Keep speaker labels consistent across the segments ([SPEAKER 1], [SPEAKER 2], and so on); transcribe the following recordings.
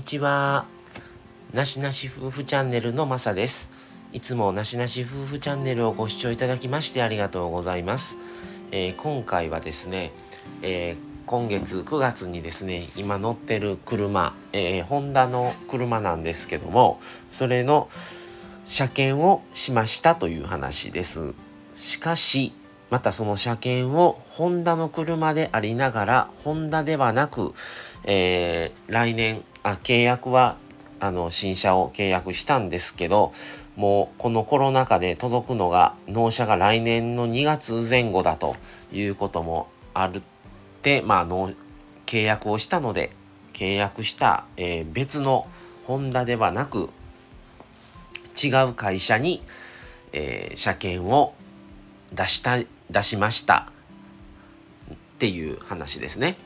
[SPEAKER 1] にちは。なしなし夫婦チャンネルのまさです。いつもなしなし夫婦チャンネルをご視聴いただきましてありがとうございます。えー、今回はですね、えー、今月9月にですね、今乗ってる車、えー、ホンダの車なんですけども、それの車検をしましたという話です。しかし、またその車検をホンダの車でありながら、ホンダではなく、えー、来年あ、契約は、あの、新車を契約したんですけど、もうこのコロナ禍で届くのが、納車が来年の2月前後だということもあるって、まあ、の契約をしたので、契約した、えー、別のホンダではなく、違う会社に、えー、車検を出した、出しましたっていう話ですね。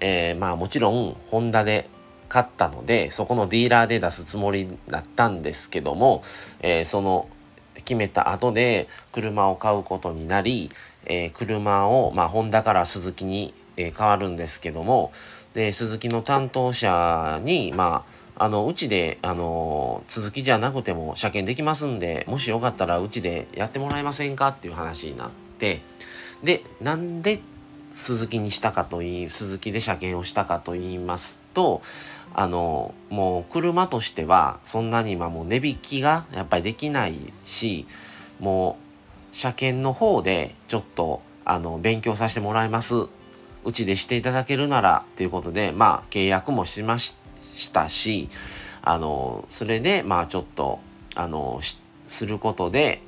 [SPEAKER 1] えー、まあもちろんホンダで買ったのでそこのディーラーで出すつもりだったんですけども、えー、その決めた後で車を買うことになり、えー、車を、まあ、ホンダからスズキに、え変わるんですけどもで鈴木の担当者にまああのうちであの続きじゃなくても車検できますんでもしよかったらうちでやってもらえませんかっていう話になってでなんで鈴木にしたかといい鈴木で車検をしたかと言いますとあのもう車としてはそんなに今もう値引きがやっぱりできないしもう車検の方でちょっとあの勉強させてもらいます。うちでしていただけるならっていうことでまあ契約もしましたしあのそれでまあちょっとあのすることで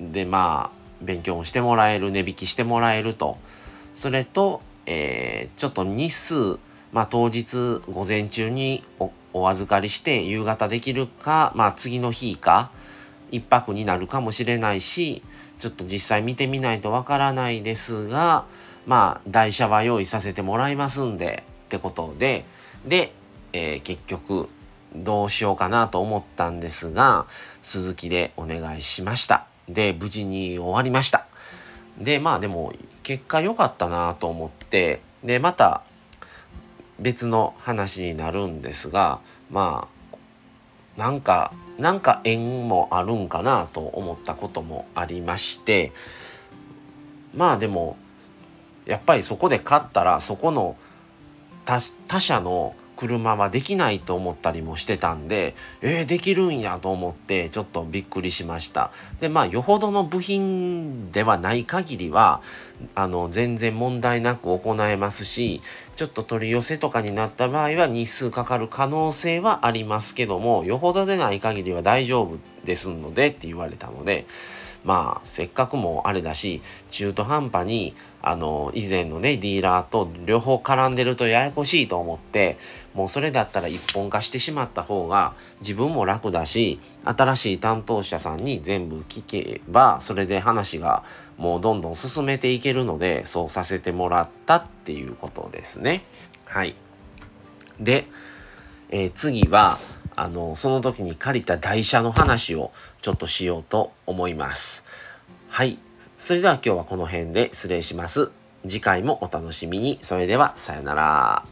[SPEAKER 1] でまあ勉強もしてもらえる値引きしてもらえると。それと、えー、ちょっと日数まあ当日午前中にお預かりして夕方できるかまあ次の日か一泊になるかもしれないしちょっと実際見てみないとわからないですがまあ台車は用意させてもらいますんでってことでで、えー、結局どうしようかなと思ったんですが鈴木でお願いしました。で、無事に終わりました。で、まあでも、結果良かったなと思って、で、また別の話になるんですが、まあ、なんか、なんか縁もあるんかなと思ったこともありまして、まあでも、やっぱりそこで勝ったら、そこの他他社の車はできないと思ったりもしてたんで、えー、できるんやと思ってちょっとびっくりしました。で、まあ、よほどの部品ではない限りは、あの、全然問題なく行えますし、ちょっと取り寄せとかになった場合は日数かかる可能性はありますけども、よほどでない限りは大丈夫ですのでって言われたので、まあ、せっかくもあれだし、中途半端に、あの、以前のね、ディーラーと両方絡んでるとややこしいと思って、もうそれだったら一本化してしまった方が自分も楽だし、新しい担当者さんに全部聞けば、それで話がもうどんどん進めていけるので、そうさせてもらったっていうことですね。はい。で、えー、次は、あの、その時に借りた台車の話をちょっとしようと思います。はい。それでは今日はこの辺で失礼します。次回もお楽しみに。それでは、さよなら。